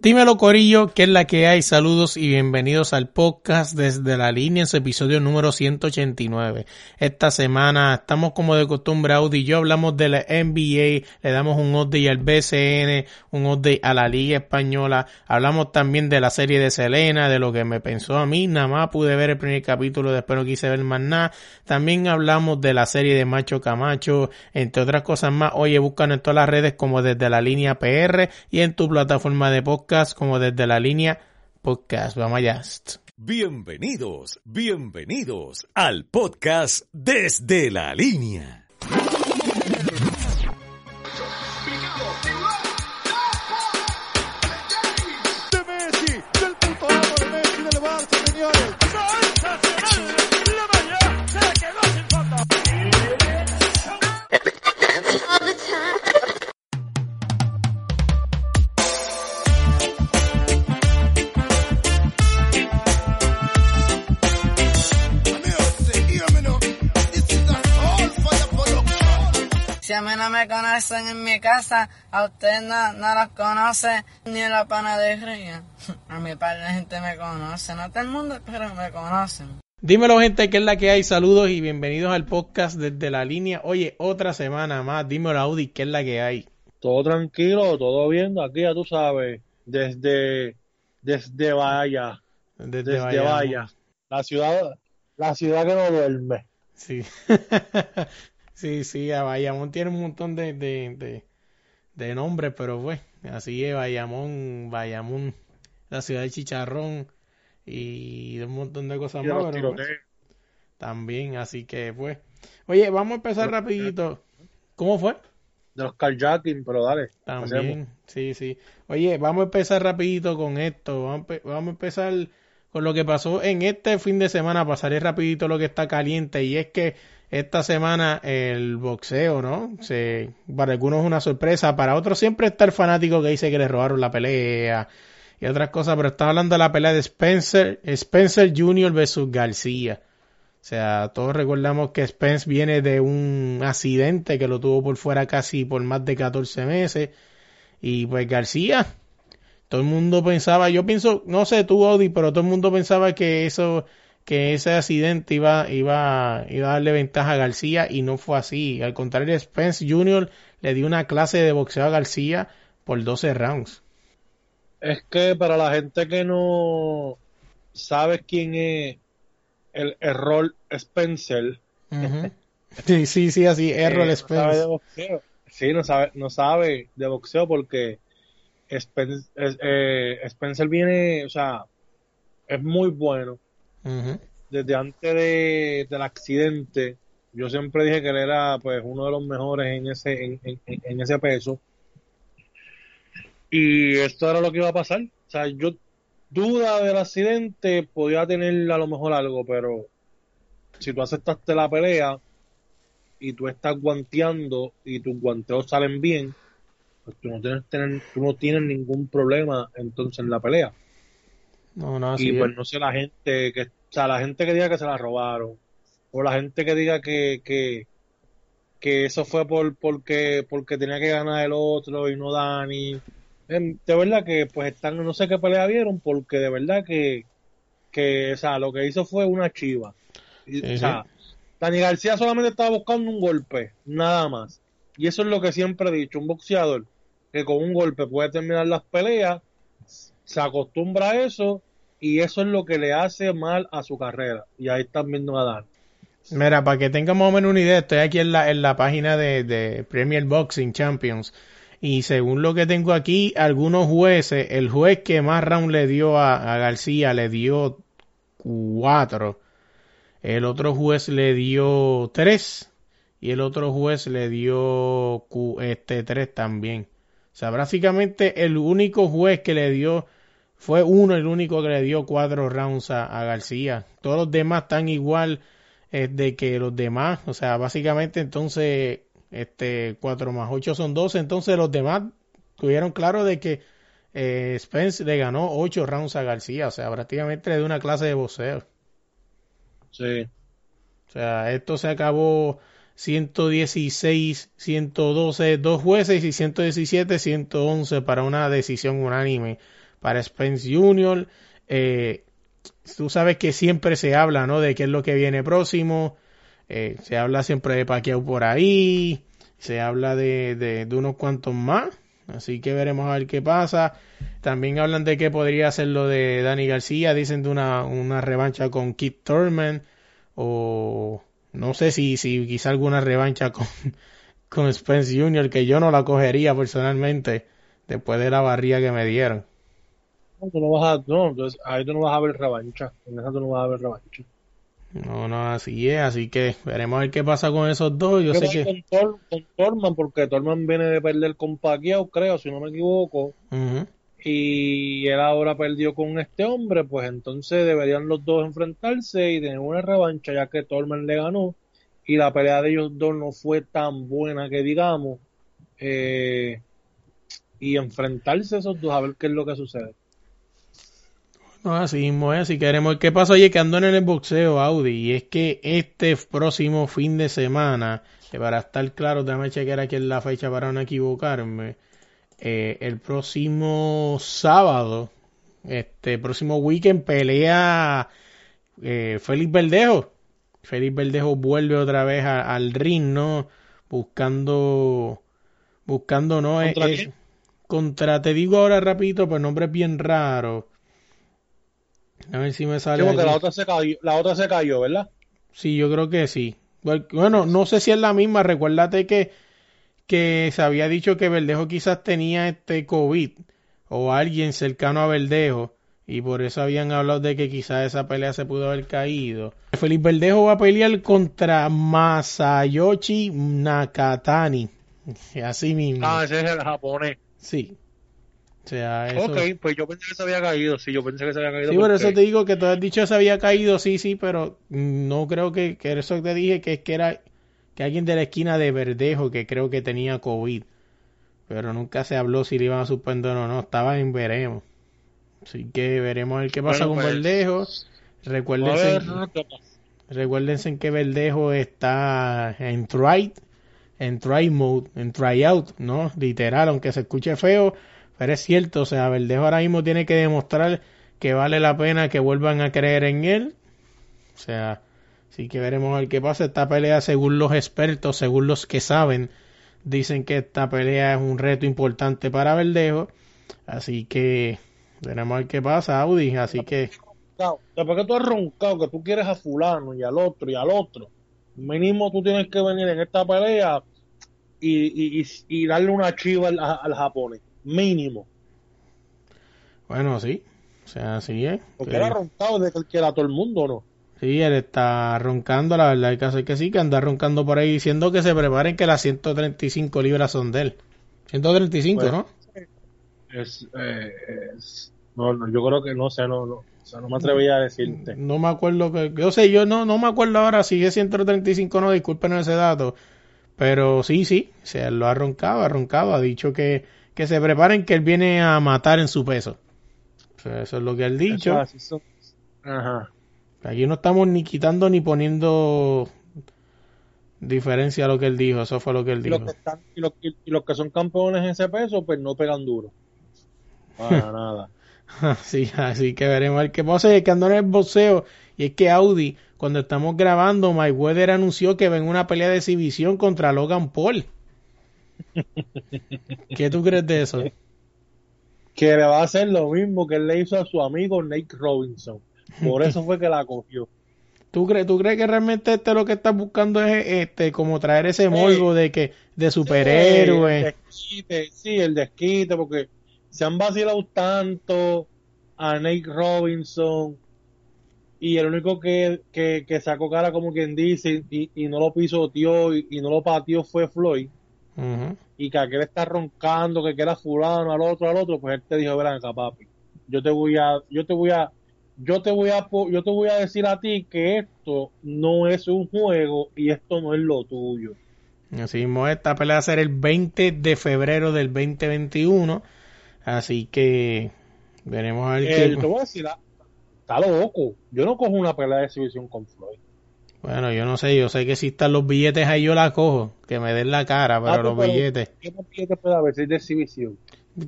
Dímelo Corillo, ¿qué es la que hay? Saludos y bienvenidos al podcast desde la línea en su episodio número 189. Esta semana estamos como de costumbre Audi y yo hablamos de la NBA, le damos un update al BCN, un update a la Liga Española, hablamos también de la serie de Selena, de lo que me pensó a mí, nada más pude ver el primer capítulo, después no quise ver más nada. También hablamos de la serie de Macho Camacho, entre otras cosas más. Oye, buscan en todas las redes como desde la línea PR y en tu plataforma de podcast como desde la línea podcast. Vamos allá. Bienvenidos, bienvenidos al podcast desde la línea. Mí no me conocen en mi casa, a usted no, no los conoce ni en la panadería. A mi par de gente me conoce, no todo el mundo, pero me conocen. Dímelo gente, ¿qué es la que hay? Saludos y bienvenidos al podcast desde la línea. Oye, otra semana más, dímelo Audi, ¿qué es la que hay? Todo tranquilo, todo bien, aquí ya tú sabes, desde, desde Bahía, Desde, desde. Bahía, la ciudad, la ciudad que no duerme. Sí. sí, sí, a Bayamón tiene un montón de, de, de, de nombres, pero pues, así es, Bayamón, Bayamón, la ciudad de Chicharrón y de un montón de cosas más, pero, pues, también, así que pues. Oye, vamos a empezar Pero- rapidito. ¿Cómo fue? de los carjacking, pero dale. hacemos. También, sí, sí. Oye, vamos a empezar rapidito con esto. Vamos a, vamos a empezar con lo que pasó en este fin de semana. Pasaré rapidito lo que está caliente y es que esta semana el boxeo, ¿no? Se, para algunos es una sorpresa, para otros siempre está el fanático que dice que le robaron la pelea y otras cosas, pero está hablando de la pelea de Spencer, Spencer Jr. versus García. O sea, todos recordamos que Spence viene de un accidente que lo tuvo por fuera casi por más de 14 meses. Y pues García, todo el mundo pensaba, yo pienso, no sé tú Audi, pero todo el mundo pensaba que eso, que ese accidente iba, iba, iba a darle ventaja a García y no fue así. Al contrario, Spence Jr. le dio una clase de boxeo a García por 12 rounds. Es que para la gente que no sabe quién es el error Spencer, Ujú. Sí, sí, sí, así, Errol eh, no sabe Spence. de boxeo. Sí, no sabe, no sabe de boxeo porque Spen- es- eh, Spencer viene, o sea, es muy bueno. Desde antes de, del accidente, yo siempre dije que él era pues uno de los mejores en ese, en, en- en- en ese peso. Y esto era lo que iba a pasar. O sea, yo duda del accidente, podía tener a lo mejor algo, pero si tú aceptaste la pelea y tú estás guanteando y tus guanteos salen bien, pues tú no tienes, tener, tú no tienes ningún problema entonces en la pelea. No, no, y es. pues no sé la gente que, o sea, la gente que diga que se la robaron, o la gente que diga que, que, que eso fue por, porque, porque tenía que ganar el otro y no Dani. Em, De verdad que pues están, no sé qué pelea vieron, porque de verdad que, que, o sea, lo que hizo fue una chiva. Y, o sea, Dani García solamente estaba buscando un golpe, nada más. Y eso es lo que siempre he dicho, un boxeador que con un golpe puede terminar las peleas, se acostumbra a eso y eso es lo que le hace mal a su carrera. Y ahí están viendo a Dani. Mira, para que tengan más o menos una idea, estoy aquí en la, en la página de, de Premier Boxing Champions. Y según lo que tengo aquí, algunos jueces, el juez que más round le dio a, a García le dio cuatro. El otro juez le dio tres. Y el otro juez le dio este tres también. O sea, básicamente el único juez que le dio, fue uno el único que le dio cuatro rounds a, García. Todos los demás están igual eh, de que los demás. O sea, básicamente entonces, este, cuatro más ocho son doce. Entonces los demás tuvieron claro de que eh, Spence le ganó ocho rounds a García. O sea, prácticamente le dio una clase de boxeo. Sí. O sea, esto se acabó 116, 112, dos jueces y 117, 111 para una decisión unánime para Spence Jr. Eh, tú sabes que siempre se habla, ¿no? De qué es lo que viene próximo. Eh, se habla siempre de Pacquiao por ahí. Se habla de, de, unos cuantos más. Así que veremos a ver qué pasa. También hablan de que podría ser lo de Dani García. Dicen de una, una revancha con Keith Thurman. O no sé si, si quizá alguna revancha con, con Spence Jr., que yo no la cogería personalmente después de la barría que me dieron. Tú no vas a, no, ahí tú no vas a ver revancha. En esa tú no vas a ver revancha. No, no, así es, así que veremos a ver qué pasa con esos dos. Yo sé que... Con, con Torman, porque Torman viene de perder con Pacquiao, creo, si no me equivoco y él ahora perdió con este hombre, pues entonces deberían los dos enfrentarse y tener una revancha, ya que Torman le ganó y la pelea de ellos dos no fue tan buena que digamos. Eh, y enfrentarse esos dos a ver qué es lo que sucede. No, así mismo es, si queremos. ¿Qué pasa? Oye, que ando en el boxeo, Audi, y es que este próximo fin de semana, que para estar claro, déjame chequear aquí en la fecha para no equivocarme, eh, el próximo sábado, este próximo weekend, pelea eh, Félix Verdejo. Félix Verdejo vuelve otra vez al ring, ¿no? Buscando, buscando, ¿no? ¿Contra, contra te digo ahora rapidito, el nombre es bien raro. A ver si me sale. la otra, se cayó, la otra se cayó, ¿verdad? Sí, yo creo que sí. Bueno, no sé si es la misma. Recuérdate que que se había dicho que Verdejo quizás tenía este COVID o alguien cercano a Verdejo y por eso habían hablado de que quizás esa pelea se pudo haber caído. Felipe Verdejo va a pelear contra Masayoshi Nakatani. Así mismo. Ah, ese es el japonés. Sí. O sea, eso... Ok, pues yo pensé que se había caído, sí, yo pensé que se había caído. Sí, por eso te digo que tú has dicho que se había caído, sí, sí, pero no creo que, que eso te dije que es que era que alguien de la esquina de Verdejo que creo que tenía COVID. Pero nunca se habló si le iban a suspender o no. Estaba en veremos. Así que veremos a ver qué pasa con pues, Verdejo. Recuérdense, recuérdense que Verdejo está en try, en try mode, en try out, ¿no? Literal, aunque se escuche feo, pero es cierto. O sea, Verdejo ahora mismo tiene que demostrar que vale la pena que vuelvan a creer en él. O sea, Así que veremos a ver qué pasa. Esta pelea, según los expertos, según los que saben, dicen que esta pelea es un reto importante para Verdejo. Así que veremos a ver qué pasa, Audi. Así que. Después que tú has roncado que tú quieres a Fulano y al otro y al otro, mínimo tú tienes que venir en esta pelea y, y, darle una chiva al, al japonés. Mínimo. Bueno, sí. O sea, así es. Porque era roncado de que quiera a todo el mundo, ¿no? Sí, él está roncando, la verdad hay que hacer que sí, que anda roncando por ahí diciendo que se preparen que las 135 libras son de él. 135, pues, ¿no? Es, eh, no, no, yo creo que no sé, no, no, o sea, no me atrevería a decirte. No me acuerdo que, yo sé, yo no, no me acuerdo ahora si es 135 no, disculpen ese dato, pero sí, sí, se lo ha roncado, ha roncado, ha dicho que, que se preparen que él viene a matar en su peso. eso es lo que él dicho. Ajá. Aquí no estamos ni quitando ni poniendo diferencia a lo que él dijo, eso fue lo que él dijo. Y los que, y los, que son campeones en ese peso, pues no pegan duro. Para nada. Sí, así que veremos el que pasa es que ando en el boxeo y es que Audi, cuando estamos grabando, Mayweather anunció que ven una pelea de exhibición contra Logan Paul. ¿Qué tú crees de eso? Que le va a hacer lo mismo que él le hizo a su amigo Nate Robinson. Por eso fue que la cogió. ¿Tú crees, ¿Tú crees que realmente este lo que está buscando es este como traer ese morbo de que de superhéroe? Sí, el desquite, porque se han vacilado tanto a Nate Robinson y el único que, que, sacó cara como quien dice y, no lo pisoteó y, y no lo pateó fue Floyd. Y que aquel está roncando, que quiera fulano, al otro, al otro, pues él te dijo, verán acá, papi, yo te voy a, yo te voy a, yo te voy a, yo te voy a decir a ti que esto no es un juego y esto no es lo tuyo. Así mismo, esta pelea va a ser el 20 de febrero del 2021. Así que veremos a ver Eh, qué. te voy a decir, ah, está loco, yo no cojo una pelea de exhibición con Floyd. Bueno, yo no sé, yo sé que si están los billetes ahí yo la cojo, que me den la cara, pero Ah, los pero- billetes, ¿Qué más billete puede haber si es de exhibición?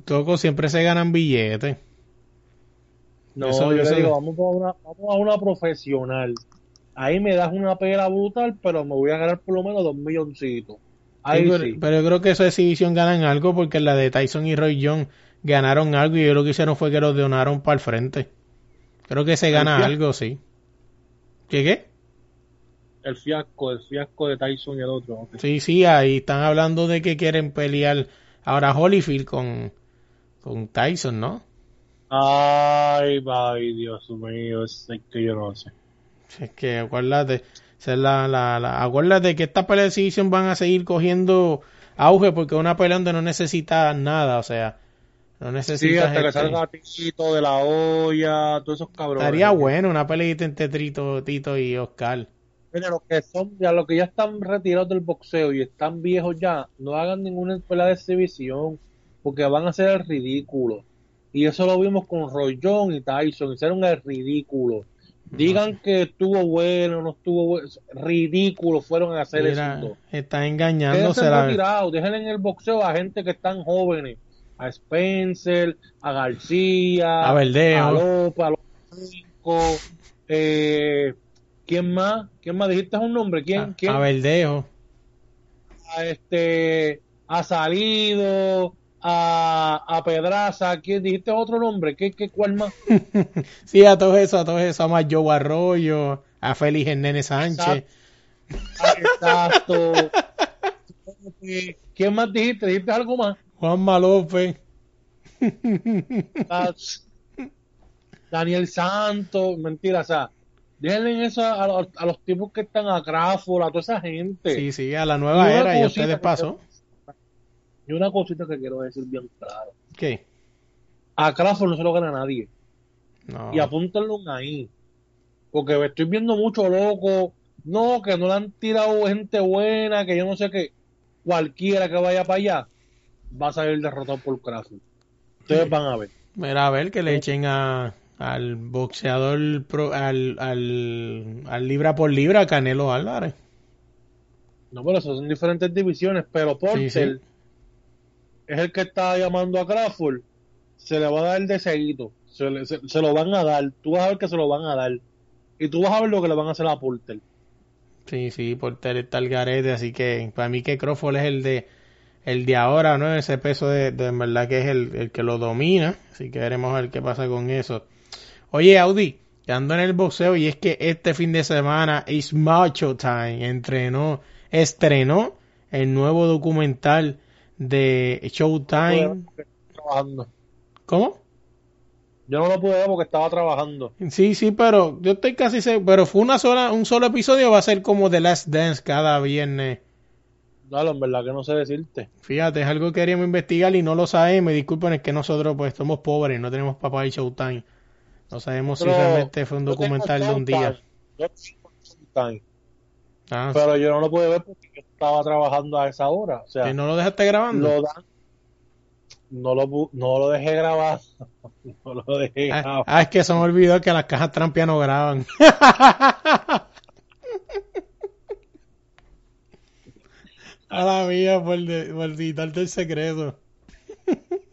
Toco siempre se ganan billetes. No, Eso- yo eso- le digo, vamos a, una, vamos a una profesional. Ahí me das una pela brutal, pero me voy a ganar por lo menos dos milloncitos. Ahí Sí, pero, sí. pero yo creo que esa exhibición ganan algo porque la de Tyson y Roy Jones ganaron algo y ellos lo que hicieron fue que los donaron para el frente. Creo que se gana algo, sí. ¿Qué qué? El fiasco, el fiasco de Tyson y el otro. Sí, sí, ahí están hablando de que quieren pelear ahora Holyfield con, con Tyson, ¿no? Ay, ay, Dios mío, es que yo no sé. Es que acuérdate, es la, la, la- acuérdate que estas peleas de van a seguir cogiendo auge porque una pelea donde no necesita nada, o sea, no Sí, necesitas hasta que salga Tito de la olla, todos esos cabrones. Estaría bueno una peleita entre Trito, Tito y Oscar. Mira, los que son, ya los que ya están retirados del boxeo y están viejos ya, no hagan ninguna pelea de exhibición, porque van a hacer el ridículo. Y eso lo vimos con Roy Jones y Tyson, hicieron el ridículo. Digan que estuvo bueno, no estuvo bueno, ridículo fueron a hacer Mira, eso. está engañándose la déjenle en el boxeo a gente que están jóvenes, a Spencer, a García, A Verdejo. a López, a los cinco, eh, ¿quién más? ¿Quién más? ¿Dijiste un nombre? ¿Quién? a, ¿Quién? a Verdejo. A este, ha salido, a, a Pedraza, ¿quién? ¿Dijiste otro nombre? ¿Qué, qué, cuál más? Sí, a todos esos, a todos esos, a Joe Arroyo, a Félix Hernández Sánchez. Ah, Exacto. ¿Quién más dijiste? ¿Dijiste algo más? Juanma López. Ah, Daniel Santos, mentira, o sea, déjenle eso a, los- a los tipos que están a Crawford, a toda esa gente. Sí, sí, a la nueva era, y a ustedes pasó. Y una cosita que quiero decir bien claro. ¿Qué? A Crawford no se lo gana nadie. No. Y apúntenlo ahí. Porque me estoy viendo mucho loco. No, que no le han tirado gente buena, que yo no sé qué. Cualquiera que vaya para allá va a salir derrotado por Crawford. Ustedes van a ver. Mira, a ver que le echen a, al boxeador, pro- al, al, al libra por libra, Canelo Álvarez. No, pero eso son diferentes divisiones. Pero Porter Sí, sí. es el que está llamando a Crawford. Se le va a dar de seguido. Se, le- se- se lo van a dar. Tú vas a ver que se lo van a dar. Y tú vas a ver lo que le van a hacer a Porter. Sí, sí, Porter está el garete, así que para mí que Crawford es el de el de ahora, ¿no? Ese peso de, de en verdad que es el, el que lo domina, así que veremos a ver qué pasa con eso. Oye, Audi, ando en el boxeo y es que este fin de semana is Macho Time, entrenó, estrenó el nuevo documental de Showtime. Trabajando. ¿Cómo? Yo no lo pude ver porque estaba trabajando. Sí, sí, pero yo estoy casi seguro, pero fue una sola, un solo episodio, va a ser como The Last Dance cada viernes. Dale, en verdad que no sé decirte. Fíjate, es algo que queríamos investigar y no lo sabemos. Me disculpen, es que nosotros pues somos pobres, no tenemos papá y Showtime. No sabemos Pero si realmente fue un documental de un día. Yo Ah, Pero yo no lo pude ver porque yo estaba trabajando a esa hora. O sea, ¿que no lo dejaste grabando? lo dan. No lo, no lo dejé grabar. no lo dejé Ah, grabar. ah, es que se me olvidó que las cajas trampias no graban. A la mía, por, de- por el secreto.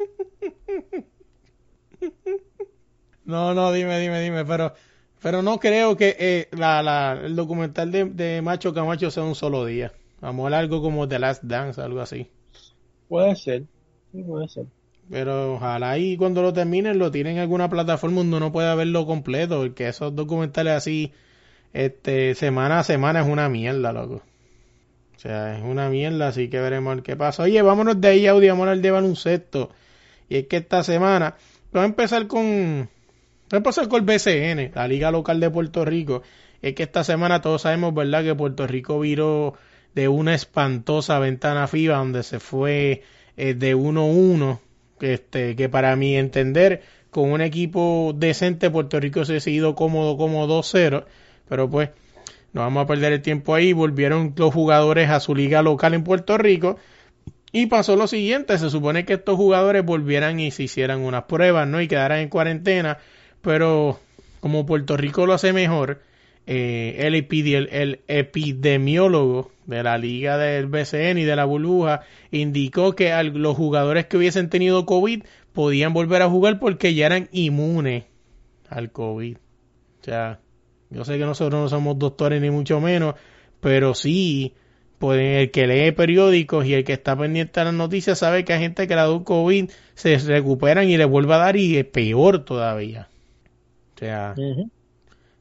No, no, dime, dime, dime, pero, pero no creo que eh, la, la, el documental de, de Macho Camacho sea un solo día. Vamos a algo como The Last Dance, algo así. Puede ser. Sí, puede ser. Pero ojalá y cuando lo terminen lo tienen en alguna plataforma donde uno pueda verlo completo, porque esos documentales así, este, semana a semana es una mierda, loco. O sea, es una mierda, así que veremos qué pasa. Oye, vámonos de ahí, Audi, vámonos al de baloncesto. Y es que esta semana, vamos a empezar con, vamos a empezar con el BCN, la Liga Local de Puerto Rico. Es que esta semana todos sabemos, ¿verdad?, que Puerto Rico viró de una espantosa ventana FIBA donde se fue eh, de 1-1, este, que para mi entender, con un equipo decente, Puerto Rico se ha seguido cómodo como 2-0, pero pues no vamos a perder el tiempo ahí, volvieron los jugadores a su liga local en Puerto Rico, y pasó lo siguiente, se supone que estos jugadores volvieran y se hicieran unas pruebas, ¿no? Y quedaran en cuarentena, pero como Puerto Rico lo hace mejor, eh, el, el, epidemiólogo de la liga del BCN y de la burbuja indicó que los jugadores que hubiesen tenido COVID podían volver a jugar porque ya eran inmunes al COVID. O sea, yo sé que nosotros no somos doctores ni mucho menos, pero sí el que lee periódicos y el que está pendiente de las noticias sabe que hay gente que la da COVID se recuperan y le vuelve a dar y es peor todavía. O sea,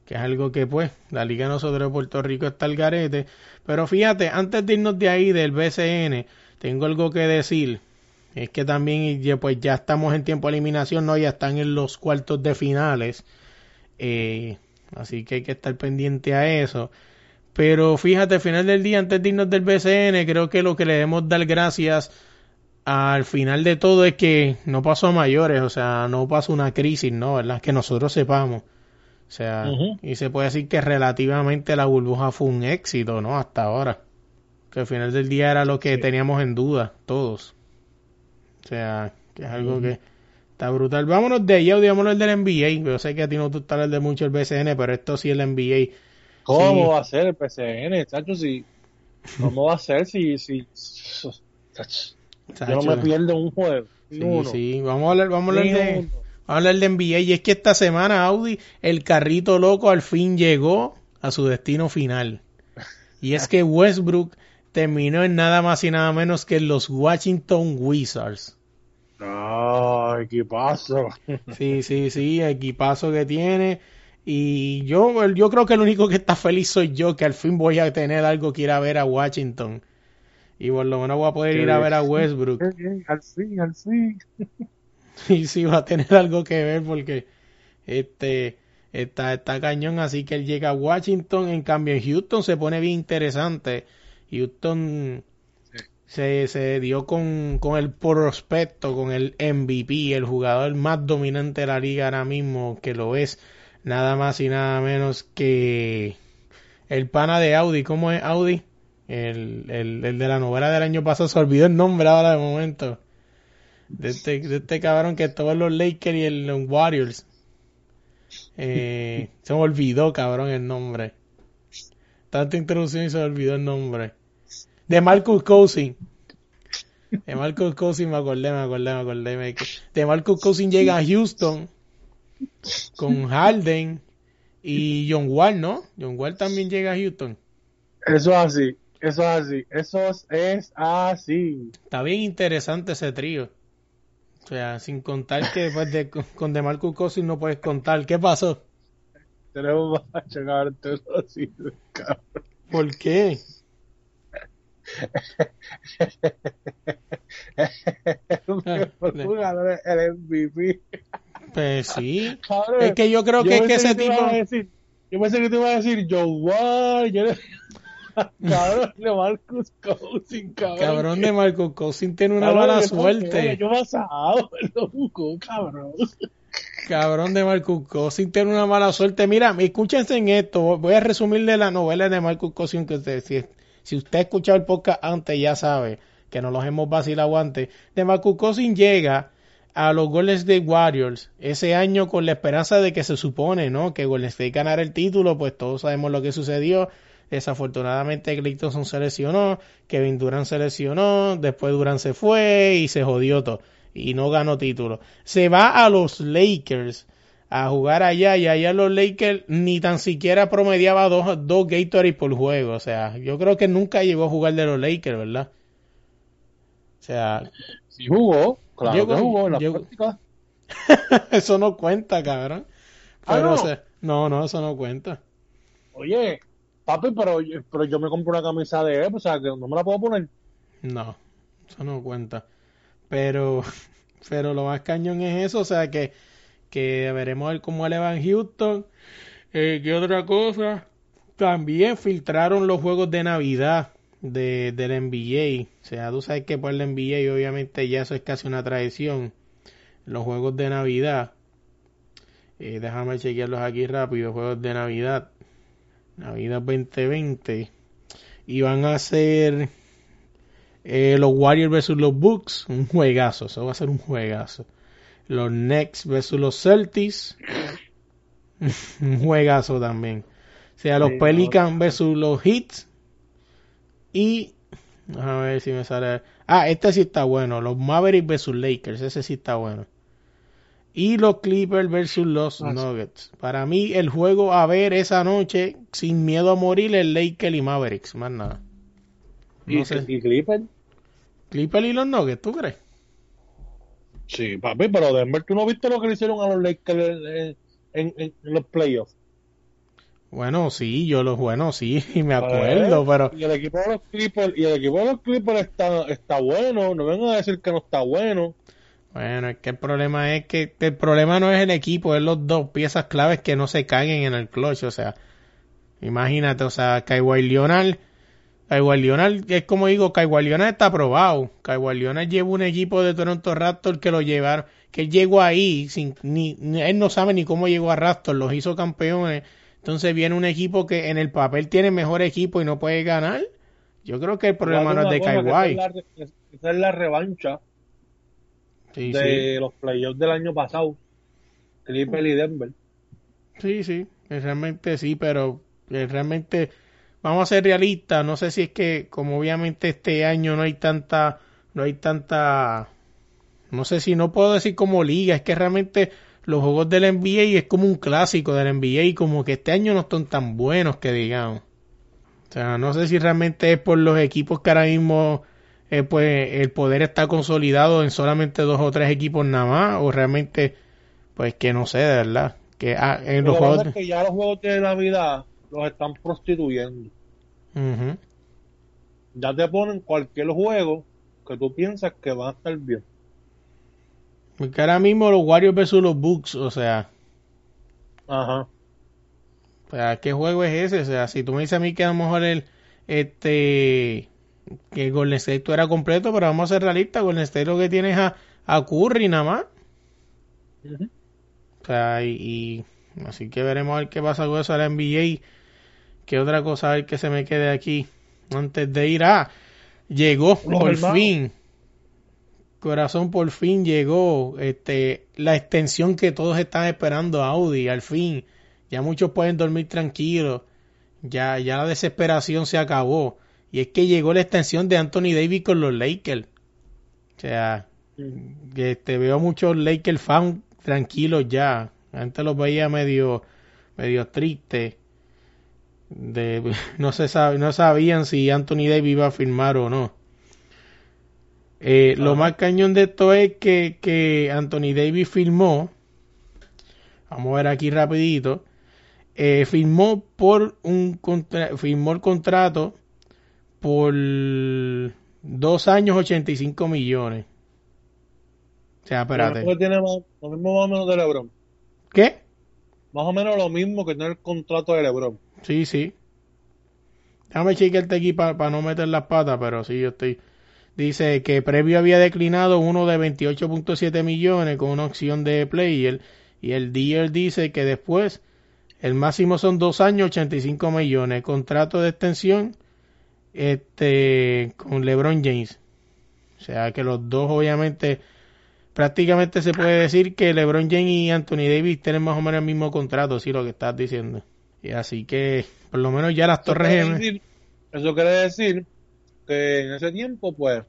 que es algo que pues la Liga de nosotros de Puerto Rico está al garete. Pero fíjate, antes de irnos de ahí del BCN, tengo algo que decir. Es que también pues ya estamos en tiempo de eliminación, ¿no? Ya están en los cuartos de finales. Eh, así que hay que estar pendiente a eso. Pero fíjate, al final del día, antes de irnos del BCN, creo que lo que le debemos dar gracias al final de todo es que no pasó a mayores, o sea, no pasó una crisis, ¿no? ¿Verdad? Que nosotros sepamos. O sea, y se puede decir que relativamente la burbuja fue un éxito, ¿no? Hasta ahora. Que al final del día era lo que teníamos en duda, todos. O sea, que es algo que está brutal. Vámonos de ahí, vámonos del NBA. Yo sé que a ti no te gusta de mucho el BCN, pero esto sí es el NBA ¿Cómo va a ser el PCN, chacho? Si, ¿Cómo va a ser si, si, yo no me pierdo un juego? Sí, sí, vamos a hablar, vamos a hablar de, vamos a hablar de NBA. Y es que esta semana Audi, el carrito loco al fin llegó a su destino final. Y es que Westbrook terminó en nada más y nada menos que los Washington Wizards. ¡Ah, equipazo! Sí, sí, sí, equipazo que tiene. Y yo, yo creo que el único que está feliz soy yo, que al fin voy a tener algo que ir a ver a Washington. Y por lo menos voy a poder ir a ver a Westbrook. al fin, al fin. Y sí, va a tener algo que ver porque este está, está cañón. Así que él llega a Washington. En cambio, en Houston se pone bien interesante. Houston se, se dio con, con el prospecto, con el MVP, el jugador más dominante de la liga ahora mismo, que lo es nada más y nada menos que el pana de Audi. ¿Cómo es Audi? El, el, el de la novela del año pasado. Se olvidó el nombre ahora de momento. De este, de este cabrón que estuvo en los Lakers y en los Warriors. Eh, se me olvidó, cabrón, el nombre. Tanta introducción y se me olvidó el nombre. De Marcus Cousin. De Marcus Cousin me acordé, me acordé, me acordé. De Marcus Cousin llega a Houston con Harden y John Wall, ¿no? John Wall también llega a Houston. Eso es así, eso es así, eso es así. Está bien interesante ese trío. O sea, sin contar que después de, con DeMarcus Cousins no puedes contar. ¿Qué pasó? Tenemos a llegar así, ¿Por qué? el MVP. Pues sí. es que yo creo que es que ese tipo. yo pensé que te iba a decir Joe Wall. Yo... cabrón de Marcus Cousin, cabrón. Cabrón de Marcus Cousin tiene una mala suerte. Yo pasado, lo busco, cabrón. Cabrón de Marcus Cousin tiene una mala suerte. Mira, escúchense en esto. Voy a resumirle la novela de Marcus Cousin que usted, si, si usted ha escuchado el podcast antes ya sabe que no los hemos vacilado antes. De Marcus Cousin llega a los Golden State Warriors ese año con la esperanza de que se supone, ¿no? Que Golden State ganara el título, pues todos sabemos lo que sucedió. Desafortunadamente Clayton se lesionó, Kevin Durant se lesionó, después Durant se fue y se jodió todo y no ganó título. Se va a los Lakers a jugar allá y allá los Lakers ni tan siquiera promediaba dos, dos Gatorade por juego. O sea, yo creo que nunca llegó a jugar de los Lakers, ¿verdad? O sea... Si jugó, Claro eso no cuenta, cabrón. Ah, no? no, no, eso no cuenta. Oye, papi, pero, pero yo me compro una camisa de él, o sea, que no me la puedo poner. No, eso no cuenta. Pero, pero lo más cañón es eso, o sea, que, que veremos ver cómo le va en Houston. Eh, ¿Qué otra cosa? También filtraron los juegos de Navidad de, del NBA. O sea, tú sabes que por el NBA obviamente ya eso es casi una tradición. Los juegos de Navidad. Eh, déjame chequearlos aquí rápido. Juegos de Navidad. Navidad 2020. Y van a ser eh, los Warriors versus los Bucks. Un juegazo. Eso va a ser un juegazo. Los Knicks versus los Celtics. un juegazo también. O sea, los Pelicans versus los Hits. Y. A ver si me sale. Ah, este sí está bueno. Los Mavericks versus Lakers. Ese sí está bueno. Y los Clippers versus los. Nuggets. Para mí, el juego a ver esa noche, sin miedo a morir, el Lakers y Mavericks. Más nada. No ¿Y, sé. y Clipper? Clippers y los Nuggets, ¿tú crees? Sí, papi, pero Denver, ¿tú no viste lo que le hicieron a los Lakers en, en- en- en los playoffs? Bueno, sí, yo los bueno, sí, me acuerdo, pero Y el equipo de los Clippers, y el equipo de los Clippers está, está bueno, no vengan a decir que no está bueno. Bueno, es que el problema es que el problema no es el equipo, es los dos piezas claves que no se caguen en el clutch, o sea, imagínate, o sea, Kawhi Leonard, Kawhi Leonard, es como digo, Kawhi Leonard está aprobado, Kawhi Leonard lleva un equipo de Toronto Raptors que lo llevaron, que llegó ahí, sin, ni, él no sabe ni cómo llegó a Raptors, los hizo campeones, entonces viene un equipo que en el papel tiene mejor equipo y no puede ganar, yo creo que el problema no es de Kawhi. Esa es la revancha Sí, de sí. los playoffs del año pasado. Clippers y Denver. Sí, sí, realmente sí, pero eh, realmente vamos a ser realistas. No sé si es que, como obviamente este año no hay tanta, no hay tanta, no sé si no puedo decir como liga, es que realmente los juegos del NBA es como un clásico del NBA y como que este año no están tan buenos que digamos. O sea, no sé si realmente es por los equipos que ahora mismo eh, pues el poder está consolidado en solamente dos o tres equipos nada más o realmente pues que no sé de verdad que ah, en Lo los que pasa juegos es que ya los juegos de Navidad los están prostituyendo. Ya te ponen cualquier juego que tú piensas que va a estar bien. porque ahora mismo los Warriors versus los Bucks o sea Ajá. o sea, ¿qué juego es ese? O sea, si tú me dices a mí que a lo mejor el este que Golden State era completo, pero vamos a ser realistas, Golden State lo que tiene es a, a Curry nada más. O sea, y, y así que veremos a ver qué pasa con eso a la NBA. ¿Qué otra cosa a ver que se me quede aquí antes de ir a llegó Los por hermanos. fin corazón por fin llegó este la extensión que todos están esperando Audi al fin ya muchos pueden dormir tranquilos ya ya la desesperación se acabó y es que llegó la extensión de Anthony Davis con los Lakers o sea este, veo muchos Lakers fans tranquilos ya. Antes los veía medio, medio tristes. De, no se no sabían si Anthony Davis iba a firmar o no. Eh, lo más cañón de esto es que, que Anthony Davis firmó. Vamos a ver aquí rapidito. eh, firmó por un contra- firmó el contrato por dos años 85 millones. O sea, espérate. tiene más, lo mismo más o menos de LeBron. ¿Qué? Más o menos lo mismo que tiene el contrato de LeBron. Sí, sí. Déjame chequearte aquí para no meter las patas, pero sí, yo estoy. Dice que previo había declinado uno de 28.7 millones con una opción de player y el deal dice que después el máximo son dos años 85 millones. Contrato de extensión este con LeBron James. O sea que los dos obviamente prácticamente se puede decir que LeBron James y Anthony Davis tienen más o menos el mismo contrato, sí, lo que estás diciendo. Y así que por lo menos ya las Eso torres gemelas- decir, eso quiere decir que en ese tiempo, pues,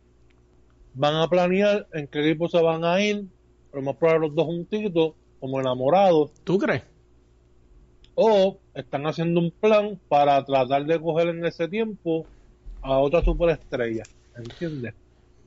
van a planear en qué equipo se van a ir, lo más probable los dos juntitos, como enamorados, ¿Tú crees? o están haciendo un plan para tratar de coger en ese tiempo a otra superestrella. ¿Entiendes?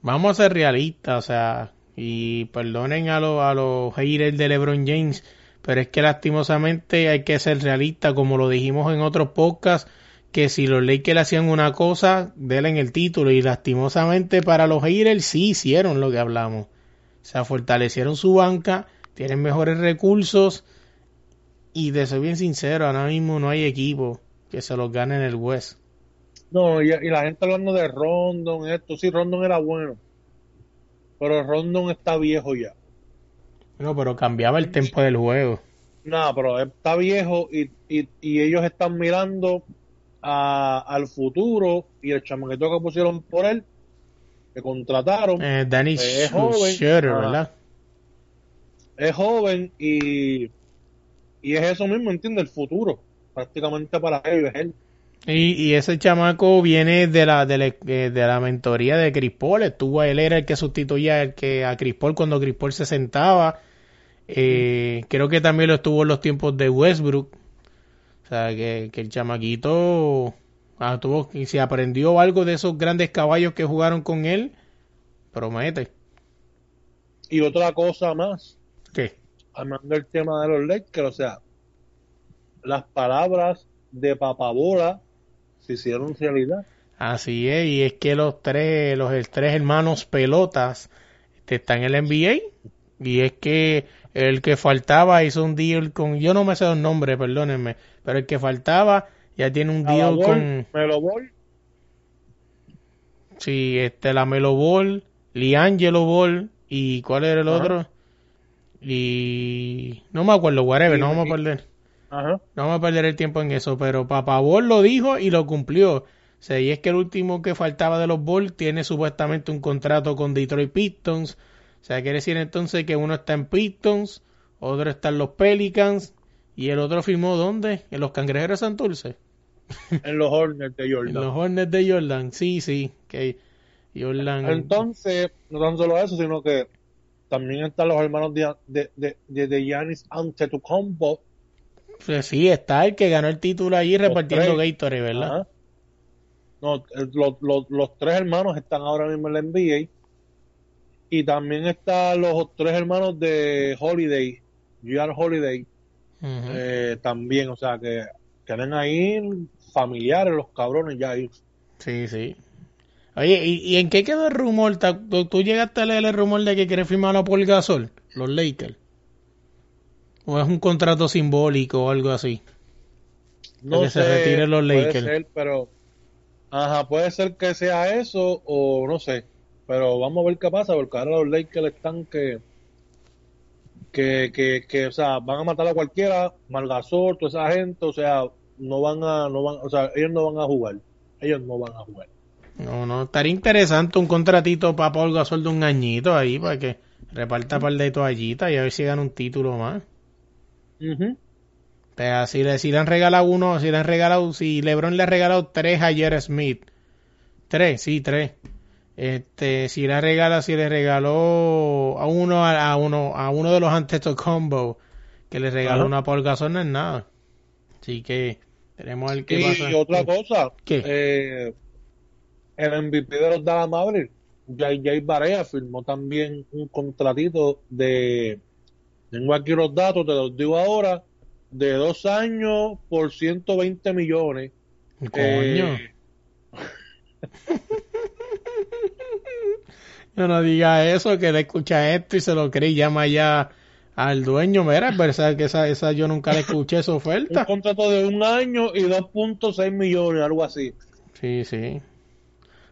Vamos a ser realistas, o sea, y perdonen a, los a los haters de LeBron James, pero es que lastimosamente hay que ser realistas, como lo dijimos en otros podcasts, que si los Lakers hacían una cosa, denle en el título, y lastimosamente para los haters sí hicieron lo que hablamos. O sea, fortalecieron su banca, tienen mejores recursos, y de ser bien sincero, ahora mismo no hay equipo que se los gane en el West. No, y, y la gente hablando de Rondon, esto, sí, Rondon era bueno. Pero Rondon está viejo ya. No, pero cambiaba el tempo del juego. No, pero está viejo y, y, y ellos están mirando a, al futuro y el chamaquito que pusieron por él, que contrataron, Eh, Danny Es joven. ¿verdad? es joven y, y es eso mismo, ¿entiendes? El futuro, prácticamente para ellos es él. Y, y ese chamaco viene de la, de la, eh, de la mentoría de Chris Paul. Estuvo, él era el que sustituía el que, a Chris Paul cuando Chris Paul se sentaba. Eh, creo que también lo estuvo en los tiempos de Westbrook. O sea, que, que el chamaquito ah, tuvo, y si aprendió algo de esos grandes caballos que jugaron con él, promete. Y otra cosa más, ¿Qué? hablando del tema de los Lakers, o sea, las palabras de Papabola se hicieron realidad. Así es, y es que los tres, los tres hermanos pelotas están en el NBA. Y es que el que faltaba hizo un deal con, yo no me sé los nombres, perdónenme, pero el que faltaba ya tiene un deal con, Melo Ball, sí, este, la Melo Ball, Liangelo Ball, y cuál era el Ajá. otro, y no me acuerdo, whatever, Y- no vamos a perder. Ajá, No vamos a perder el tiempo en eso, pero Papabol lo dijo y lo cumplió. O sea, y es que el último que faltaba de los Bulls tiene supuestamente un contrato con Detroit Pistons. O sea, quiere decir entonces que uno está en Pistons, otro está en los Pelicans y el otro firmó ¿dónde? En los Cangrejeros de Santurce. en los Hornets de En Jordan. los Hornets de Jordan. Sí, sí, que Jordan. Entonces, no tan solo eso, sino que también están los hermanos de de, de, de, de Giannis Antetokounmpo, Pues sí, está el que ganó el título allí repartiendo tres. Gatorade, ¿verdad? Ajá. No, los, los, los tres hermanos están ahora mismo en la NBA. Y también están los tres hermanos de Holiday, Gian Holiday, eh, también, o sea que tienen ahí familiares los cabrones ya ahí. Sí, sí. Oye, ¿y, y en qué quedó el rumor? ¿Tú, tú- tú llegaste a leer el rumor de que quiere firmar a Paul Gasol, los Lakers? ¿O es un contrato simbólico o algo así? No que se sé, retiren los puede Lakers. ser, pero ajá, puede ser que sea eso o no sé, pero vamos a ver qué pasa porque ahora los Lakers están que que, que, que o sea, van a matar a cualquiera, Margasol, toda esa gente, o sea, no van a no van, o sea, ellos no van a jugar. Ellos no van a jugar. No, no, estaría interesante un contratito para Paul Gasol de un añito ahí para que reparta par de toallitas y a ver si gana un título más. Ujú. O sea, si le, si le han regalado uno, si le han regalado, si LeBron le ha regalado tres a J.R. Smith, tres, sí, tres. Este, si le regala, si le regaló a uno, a, a uno, a uno de los Antetokounmpo, que le regaló una Paul Gasol, no es nada. Así que, tenemos el que Y, pasa. otra cosa, ¿Qué? eh, el MVP de los Dallas Mavericks, JJ Barea firmó también un contratito de, tengo aquí los datos, te los digo ahora, de dos años por 120 millones. Coño. Eh, No, no diga eso, que le escucha esto y se lo cree y llama ya al dueño. Mira, es verdad que esa, esa yo nunca le escuché esa un oferta. contrato de un año y 2.6 millones, algo así. Sí, sí.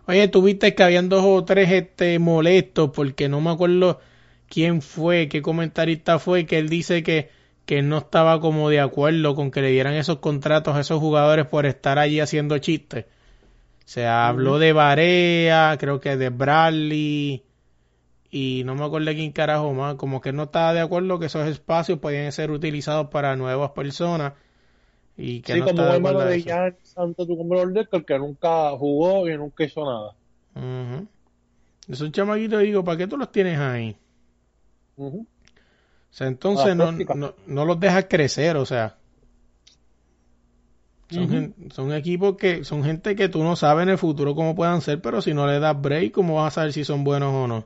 Oye, tuviste que habían dos o tres este, molestos porque no me acuerdo quién fue, qué comentarista fue, que él dice que, que no estaba como de acuerdo con que le dieran esos contratos a esos jugadores por estar allí haciendo chistes. Se habló de Barea, creo que de Bradley y no me acuerdo de quién carajo más, como que no estaba de acuerdo que esos espacios podían ser utilizados para nuevas personas y que Sí, no como estaba de hermano a de eso. Giannis Antetokounmpo que nunca jugó y nunca hizo nada. Ujú. Es un chamaquito, digo, ¿para qué tú los tienes ahí? O sea, entonces A la no, no, no los dejas crecer, o sea. Son, son equipos que, son gente que tú no sabes en el futuro cómo puedan ser, pero si no le das break, ¿cómo vas a saber si son buenos o no?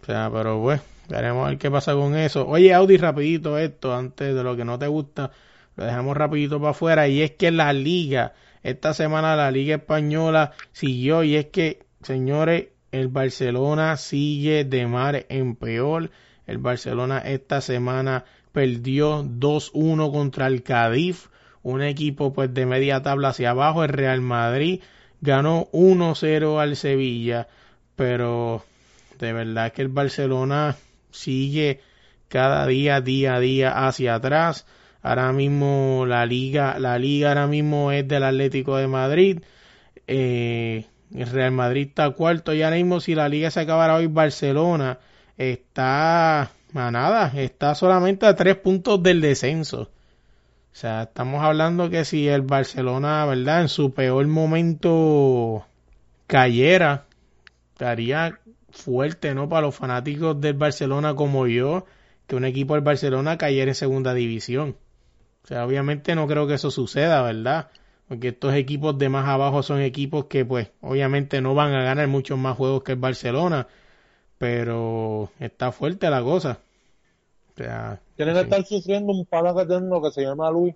O sea, pero bueno, veremos a ver qué pasa con eso. Oye, Audi, rapidito esto, antes de lo que no te gusta, lo dejamos rapidito para afuera, y es que la liga, esta semana la liga española siguió, y es que, señores, el Barcelona sigue de mar en peor. El Barcelona esta semana perdió 2-1 contra el Cádiz, un equipo pues de media tabla hacia abajo. El Real Madrid ganó 1-0 al Sevilla, pero de verdad que el Barcelona sigue cada día, día a día hacia atrás. Ahora mismo la liga, la liga ahora mismo es del Atlético de Madrid. Eh, el Real Madrid está cuarto y ahora mismo si la liga se acabara hoy Barcelona está a nada, está solamente a tres puntos del descenso. O sea, estamos hablando que si el Barcelona, ¿verdad? En su peor momento cayera, estaría fuerte, ¿no? Para los fanáticos del Barcelona como yo, que un equipo del Barcelona cayera en segunda división. O sea, obviamente no creo que eso suceda, ¿verdad? Porque estos equipos de más abajo son equipos que, pues, obviamente no van a ganar muchos más juegos que el Barcelona, pero está fuerte la cosa. O Tienen que estar sufriendo un pana que tengo que se llama Luis.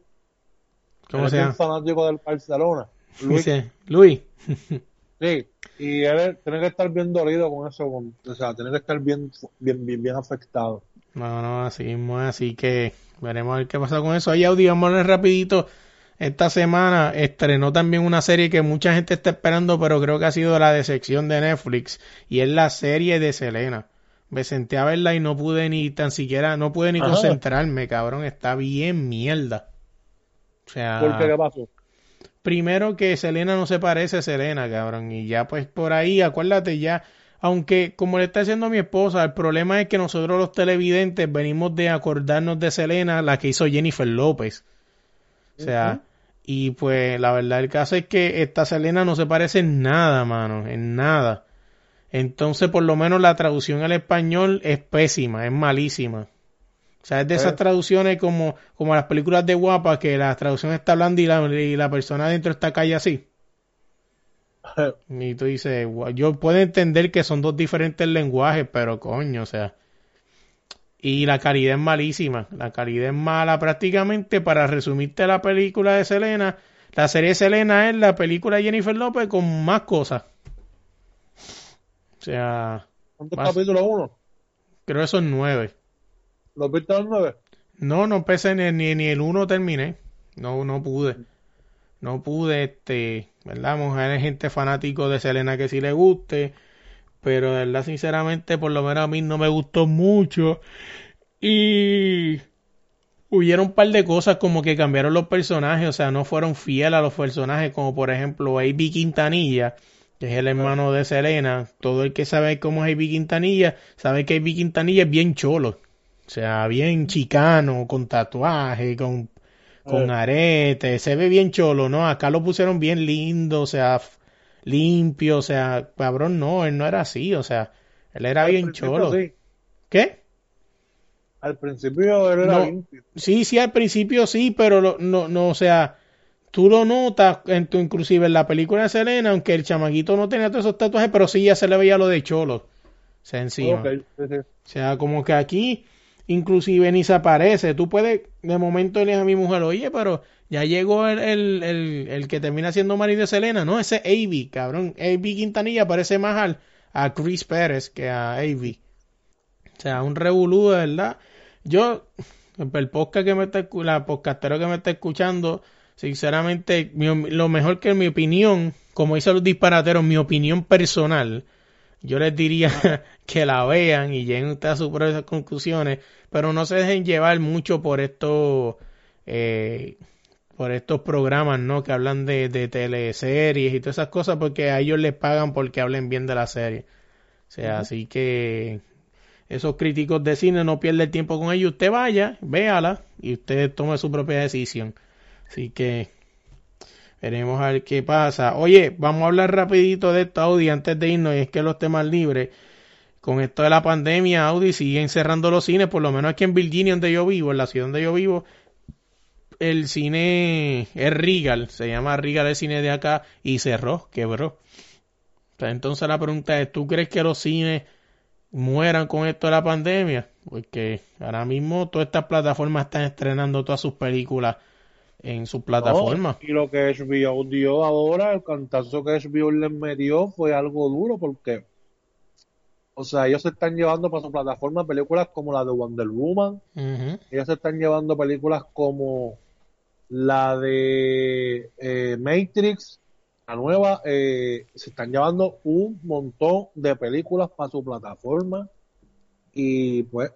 ¿Cómo se llama? Es un fanático del Barcelona. Luis. Luis. sí, y él tiene que estar bien dolido con eso, o sea, tiene que estar bien, bien, bien, bien afectado. No, no, así mismo así que veremos a ver qué pasa con eso. Ahí, Audi, vamos a ver rapidito. Esta semana estrenó también una serie que mucha gente está esperando, pero creo que ha sido la decepción de Netflix, y es la serie de Selena me senté a verla y no pude ni tan siquiera, no pude ni concentrarme, cabrón, está bien mierda. O sea, ¿Por qué, pasó? Primero que Selena no se parece a Selena, cabrón, y ya pues por ahí, acuérdate ya, aunque como le está diciendo mi esposa, el problema es que nosotros los televidentes venimos de acordarnos de Selena, la que hizo Jennifer López. O sea, y pues la verdad el caso es que esta Selena no se parece en nada, mano, en nada. Entonces, por lo menos la traducción al español es pésima, es malísima. O sea, es de esas eh. traducciones como, como las películas de guapa, que la traducción está hablando y la, y la persona dentro está calle así. Y tú dices, yo puedo entender que son dos diferentes lenguajes, pero coño, o sea. Y la calidad es malísima. La calidad es mala prácticamente. Para resumirte la película de Selena, la serie de Selena es la película de Jennifer López con más cosas sea. ¿Cuántos capítulos uno? Creo que son nueve. ¿Los viste los nueve? No, no empecé ni, ni, el uno terminé. No, no pude. No pude, este, ¿verdad? Mujeres, gente fanático de Selena que sí le guste. Pero, de verdad, sinceramente, por lo menos a mí no me gustó mucho. Y hubieron un par de cosas como que cambiaron los personajes, o sea, no fueron fieles a los personajes, como por ejemplo A.B. Quintanilla que es el hermano de Selena, todo el que sabe cómo es Ivy Quintanilla, sabe que Ivy Quintanilla es bien cholo. O sea, bien chicano, con tatuaje, con, con eh. arete, se ve bien cholo, ¿no? Acá lo pusieron bien lindo, o sea, limpio, o sea, cabrón, no, él no era así, o sea, él era bien cholo. ¿Qué? Al principio él era limpio. Sí, sí, al principio sí, pero no, no, o sea, tú lo notas, en tu, inclusive en la película de Selena, aunque el chamaquito no tenía todos esos tatuajes, pero sí ya se le veía lo de cholo. O sea, encima. O sea, como que aquí, inclusive ni se aparece. Tú puedes, de momento le a mi mujer, oye, pero ya llegó el, el, el, que termina siendo marido de Selena, ¿no? Ese Avi, cabrón. Avi Quintanilla parece más al, a Chris Pérez que a Avi. O sea, un revolú de verdad. Yo, el podcast que me está, la podcastero que me está escuchando, Sinceramente, lo mejor que en mi opinión, como dicen los disparateros, mi opinión personal, yo les diría que la vean y lleguen a sus propias conclusiones, pero no se dejen llevar mucho por estos, eh, por estos programas, ¿no? Que hablan de, de teleseries y todas esas cosas, porque a ellos les pagan porque hablen bien de la serie. O sea, así que esos críticos de cine no pierden tiempo con ellos. Usted vaya, véala y usted tome su propia decisión. Así que veremos a ver qué pasa. Oye, vamos a hablar rapidito de esto, Audi, antes de irnos, y es que los temas libres, con esto de la pandemia, Audi siguen cerrando los cines, por lo menos aquí en Virginia, donde yo vivo, en la ciudad donde yo vivo, el cine es Regal, se llama Regal el cine de acá, y cerró, quebró. Entonces la pregunta es, ¿tú crees que los cines mueran con esto de la pandemia? Porque ahora mismo todas estas plataformas están estrenando todas sus películas en su plataforma. y lo que HBO dio ahora, el cantazo que HBO les metió fue algo duro porque, o sea, ellos se están llevando para su plataforma películas como la de Wonder Woman, ellos se están llevando películas como la de eh, Matrix, nueva, eh, se están llevando un montón de películas para su plataforma. Y pues,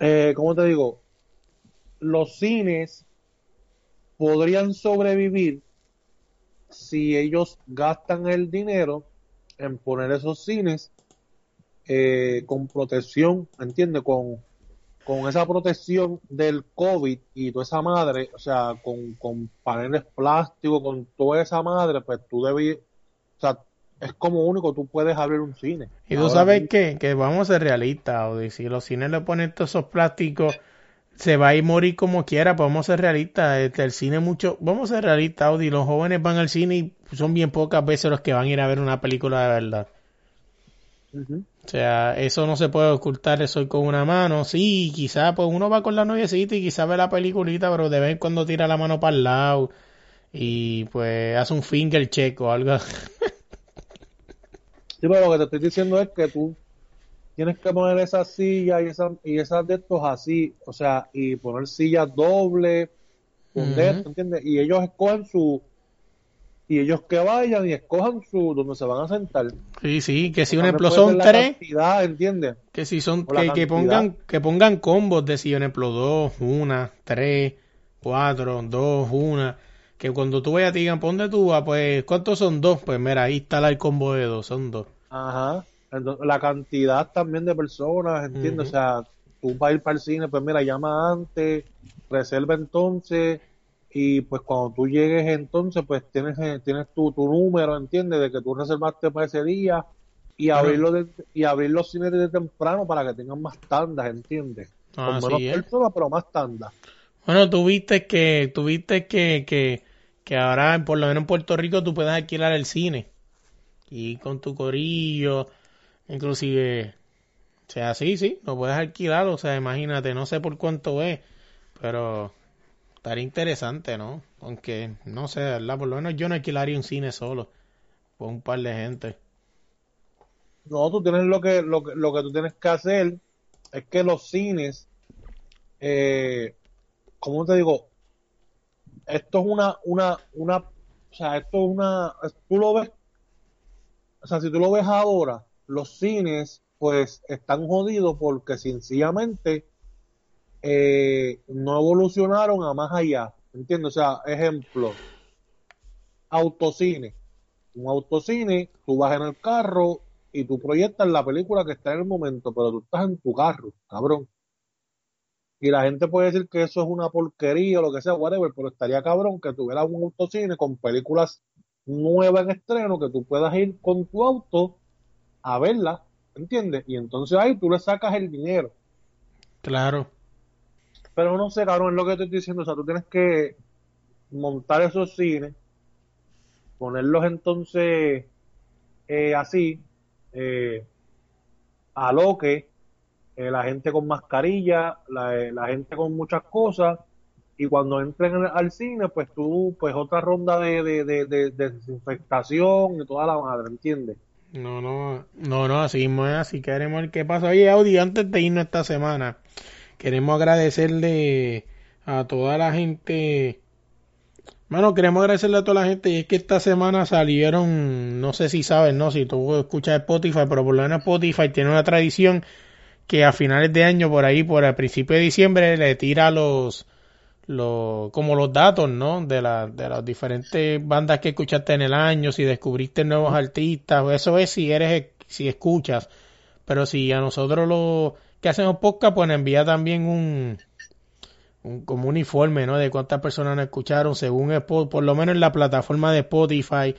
eh, como te digo, los cines podrían sobrevivir si ellos gastan el dinero en poner esos cines eh, con protección, ¿entiendes? Con, con esa protección del COVID y toda esa madre, o sea, con, con paneles plásticos, con toda esa madre, pues tú debes, o sea, es como único, tú puedes abrir un cine. Y tú sabes qué, que vamos a ser realistas, Audi, si los cines le ponen todos esos plásticos, se va a ir morir como quiera, pues vamos a ser realistas, este, el cine mucho, vamos a ser realistas, Audi, los jóvenes van al cine y son bien pocas veces los que van a ir a ver una película de verdad. O sea, eso no se puede ocultar, eso con una mano. Sí, quizás pues uno va con la noviecita y quizás ve la peliculita, pero de vez en cuando tira la mano para el lado y pues hace un finger check o algo. sí, pero lo que te estoy diciendo es que tú tienes que poner esas sillas y esas, y esas de estos así, o sea, y poner sillas doble, ¿entiendes? Y ellos escogen su, y ellos que vayan y escojan su donde se van a sentar. Sí, sí, que si un ejemplo son tres, ¿entiendes? Que si son que, que, pongan que pongan combos de si un ejemplo dos, una, tres, cuatro, dos, una, que cuando tú vayas te digan, ponte tú, pues ¿cuántos son dos? Pues mira, ahí está el combo de dos, son dos. Ajá. Entonces, la cantidad también de personas, ¿entiendes? O sea, tú vas a ir para el cine, pues mira, llama antes, reserva entonces y pues cuando tú llegues entonces pues tienes eh, tienes tu, tu número entiendes de que tú reservaste para ese día y abrirlo y abrir los cines desde temprano para que tengan más tandas entiendes ah, Con menos personas pero más tandas. Bueno tuviste que tuviste que, que que ahora por lo menos en Puerto Rico tú puedes alquilar el cine y con tu corillo inclusive o sea sí sí lo puedes alquilar o sea imagínate no sé por cuánto es pero Estaría interesante, ¿no? Aunque, no sé, ¿verdad? Por lo menos yo no alquilaría un cine solo. Con un par de gente. No, tú tienes lo que, lo, lo que tú tienes que hacer es que los cines, eh, ¿cómo te digo? Esto es una, una, una, o sea, esto es una, tú lo ves, o sea, si tú lo ves ahora, los cines, pues, están jodidos porque sencillamente eh, no evolucionaron a más allá. ¿Entiendes? O sea, ejemplo, autocine. Un autocine, tú vas en el carro y tú proyectas la película que está en el momento, pero tú estás en tu carro, cabrón. Y la gente puede decir que eso es una porquería o lo que sea, whatever, pero estaría cabrón que tuvieras un autocine con películas nuevas en estreno que tú puedas ir con tu auto a verla, ¿entiendes? Y entonces ahí tú le sacas el dinero. Claro. Pero no sé, cabrón, es lo que estoy diciendo. O sea, tú tienes que montar esos cines, ponerlos entonces eh, así, eh, a lo que eh, la gente con mascarilla, la, gente con muchas cosas, y cuando entren al cine, pues tú, pues otra ronda de, de, de, desinfectación y toda la madre, ¿entiendes? No, no, no, no, así mismo es, así queremos el que pasa. Oye, Audi, antes de irnos esta semana, Queremos agradecerle a toda la gente. Bueno, queremos agradecerle a toda la gente. Y es que esta semana salieron, no sé si sabes, no, si tú escuchas Spotify, pero por lo menos Spotify tiene una tradición que a finales de año, por ahí, por el principio de diciembre, le tira los, los como los datos, ¿no? De, la, de las diferentes bandas que escuchaste en el año, si descubriste nuevos artistas, eso es si eres, si escuchas. Pero si a nosotros lo, que hacemos podcast, pues envía también un, un como un informe, ¿no? De cuántas personas nos escucharon, según por lo menos en la plataforma de Spotify,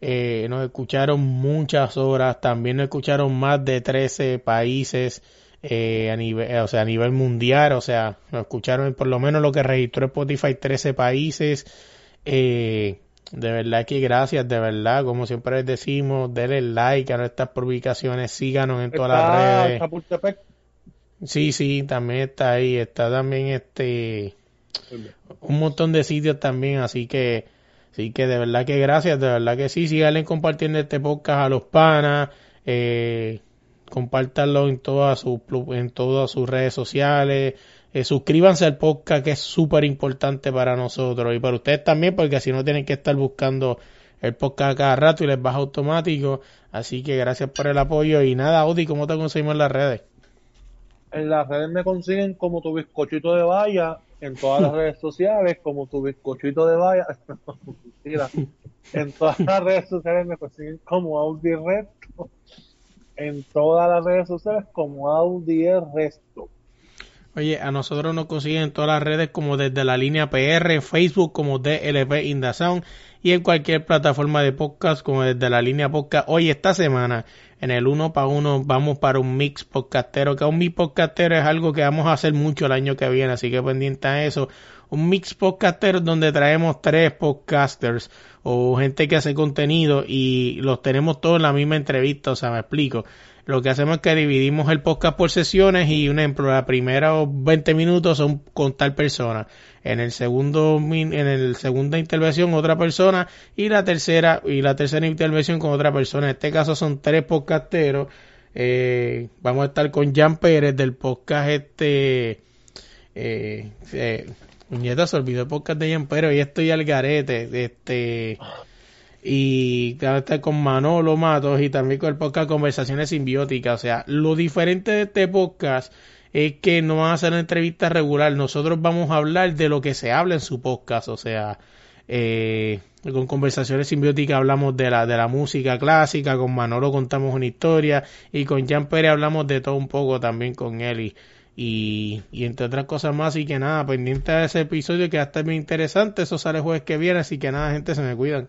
eh, nos escucharon muchas horas, también nos escucharon más de 13 países eh, a nivel, o sea, a nivel mundial, o sea, nos escucharon por lo menos lo que registró Spotify 13 países. Eh, de verdad que gracias, de verdad, como siempre les decimos, denle like a nuestras publicaciones, síganos en todas las redes. Sí, sí, también está ahí, está también este un montón de sitios también, así que sí que de verdad que gracias, de verdad que sí, síganle compartiendo este podcast a los panas, eh, compártanlo en todas sus en todas sus redes sociales, eh, suscríbanse al podcast que es súper importante para nosotros y para ustedes también porque así no tienen que estar buscando el podcast cada rato y les baja automático. Así que gracias por el apoyo. Y nada, Audi, ¿cómo te conseguimos en las redes? En las redes me consiguen como tu bizcochito de valla, en todas las redes sociales como tu bizcochito de valla. En todas las redes sociales me consiguen como Audi Resto. En todas las redes sociales como Audi Resto. Oye, a nosotros nos consiguen en todas las redes como desde la línea PR, Facebook como DLP Indasound y en cualquier plataforma de podcast como desde la línea podcast. Hoy esta semana en el uno para uno vamos para un mix podcastero, que un mix podcastero es algo que vamos a hacer mucho el año que viene, así que pendiente a eso. Un mix podcastero donde traemos tres podcasters o gente que hace contenido y los tenemos todos en la misma entrevista, o sea, me explico lo que hacemos es que dividimos el podcast por sesiones y un ejemplo, la primera 20 minutos son con tal persona, en el segundo en el segunda intervención otra persona y la tercera y la tercera intervención con otra persona. En este caso son tres podcasteros. Eh, vamos a estar con Jan Pérez del podcast este eh, eh, se olvidó el podcast de Jan Pérez y estoy al garete este y estar con Manolo Matos y también con el podcast Conversaciones Simbióticas. O sea, lo diferente de este podcast es que no van a hacer una entrevista regular. Nosotros vamos a hablar de lo que se habla en su podcast. O sea, eh, con Conversaciones Simbióticas hablamos de la, de la música clásica, con Manolo contamos una historia y con Jan Pérez hablamos de todo un poco también con él. Y, y, entre otras cosas más, y que nada, pendiente de ese episodio que va a estar muy interesante, eso sale jueves que viene, así que nada, gente, se me cuidan.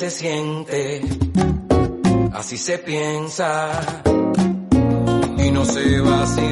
Así se siente, así se piensa. Y no se va así